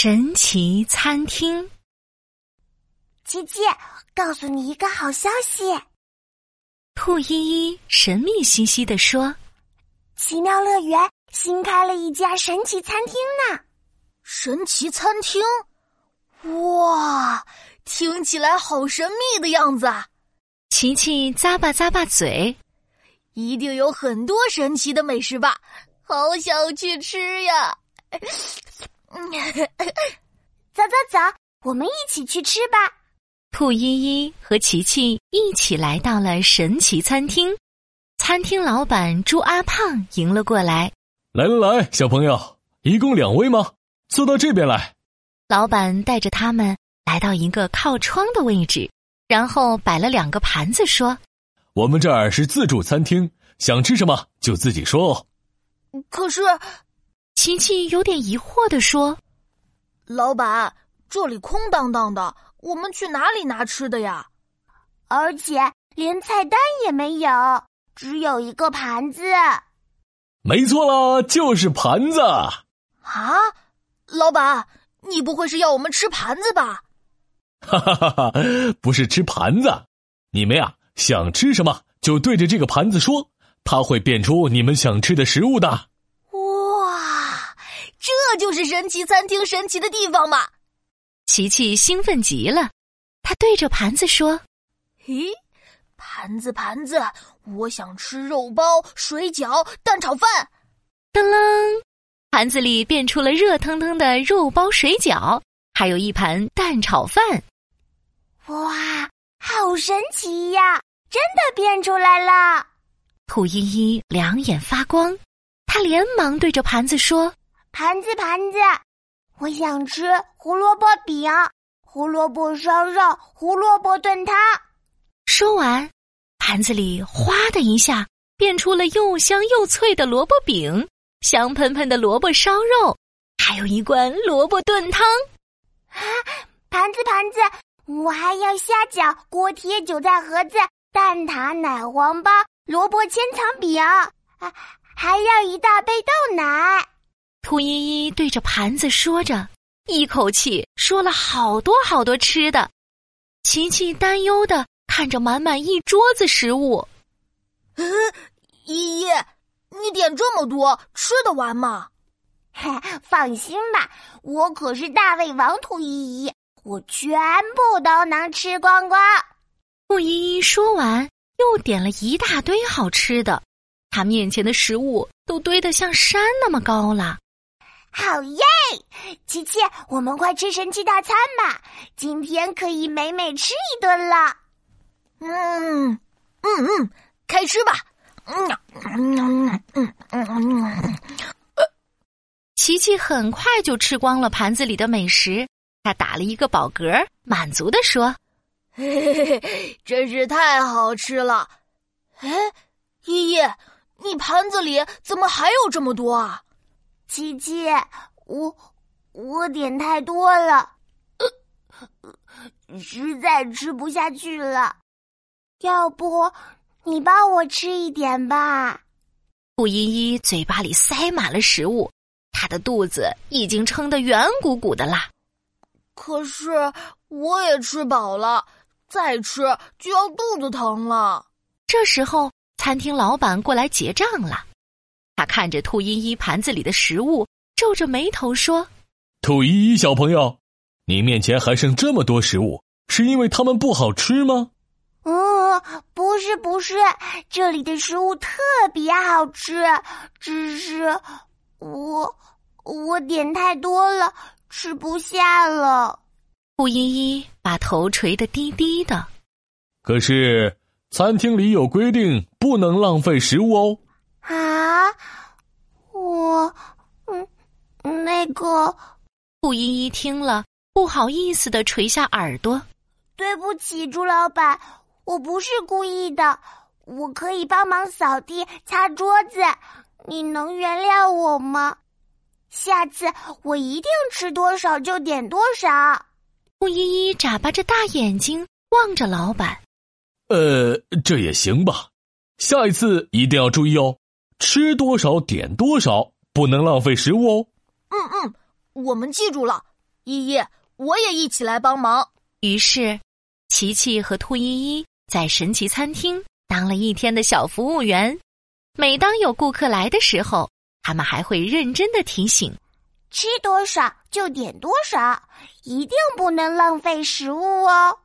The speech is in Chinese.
神奇餐厅。琪琪，告诉你一个好消息。兔依依神秘兮兮地说：“奇妙乐园新开了一家神奇餐厅呢！神奇餐厅，哇，听起来好神秘的样子啊！”琪琪咂巴咂巴嘴，一定有很多神奇的美食吧？好想去吃呀！走走走，我们一起去吃吧。兔依依和琪琪一起来到了神奇餐厅，餐厅老板猪阿胖迎了过来。来来来，小朋友，一共两位吗？坐到这边来。老板带着他们来到一个靠窗的位置，然后摆了两个盘子，说：“我们这儿是自助餐厅，想吃什么就自己说哦。”可是。琪琪有点疑惑的说：“老板，这里空荡荡的，我们去哪里拿吃的呀？而且连菜单也没有，只有一个盘子。”没错啦，就是盘子。啊，老板，你不会是要我们吃盘子吧？哈哈哈哈！不是吃盘子，你们呀想吃什么就对着这个盘子说，它会变出你们想吃的食物的。这就是神奇餐厅神奇的地方嘛！琪琪兴奋极了，他对着盘子说：“咦，盘子盘子，我想吃肉包、水饺、蛋炒饭。”噔噔，盘子里变出了热腾腾的肉包、水饺，还有一盘蛋炒饭。哇，好神奇呀！真的变出来了！兔依依两眼发光，他连忙对着盘子说。盘子，盘子，我想吃胡萝卜饼、胡萝卜烧肉、胡萝卜炖汤。说完，盘子里哗的一下变出了又香又脆的萝卜饼、香喷喷的萝卜烧肉，还有一罐萝卜炖汤。啊，盘子，盘子，我还要虾饺、锅贴、韭菜盒子、蛋挞、奶黄包、萝卜千层饼，啊还要一大杯豆奶。兔依依对着盘子说着，一口气说了好多好多吃的。琪琪担忧的看着满满一桌子食物。嗯，依依，你点这么多，吃得完吗？放心吧，我可是大胃王兔依依，我全部都能吃光光。兔依依说完，又点了一大堆好吃的，他面前的食物都堆得像山那么高了。好耶，琪琪，我们快吃神奇大餐吧！今天可以美美吃一顿了。嗯嗯嗯，开吃吧。嗯嗯嗯嗯嗯。琪琪很快就吃光了盘子里的美食，他打了一个饱嗝，满足的说：“嘿嘿嘿，真是太好吃了。”哎，依依，你盘子里怎么还有这么多啊？琪琪，我我点太多了，实在吃不下去了。要不你帮我吃一点吧？顾依依嘴巴里塞满了食物，她的肚子已经撑得圆鼓鼓的啦。可是我也吃饱了，再吃就要肚子疼了。这时候，餐厅老板过来结账了。他看着兔依依盘子里的食物，皱着眉头说：“兔依依小朋友，你面前还剩这么多食物，是因为它们不好吃吗？”“嗯，不是，不是，这里的食物特别好吃，只是我我点太多了，吃不下了。”兔依依把头垂得低低的。可是餐厅里有规定，不能浪费食物哦。啊，我，嗯，那个，顾依依听了，不好意思的垂下耳朵。对不起，朱老板，我不是故意的，我可以帮忙扫地、擦桌子，你能原谅我吗？下次我一定吃多少就点多少。顾依依眨巴着大眼睛望着老板。呃，这也行吧，下一次一定要注意哦。吃多少点多少，不能浪费食物哦。嗯嗯，我们记住了。依依，我也一起来帮忙。于是，琪琪和兔依依在神奇餐厅当了一天的小服务员。每当有顾客来的时候，他们还会认真的提醒：吃多少就点多少，一定不能浪费食物哦。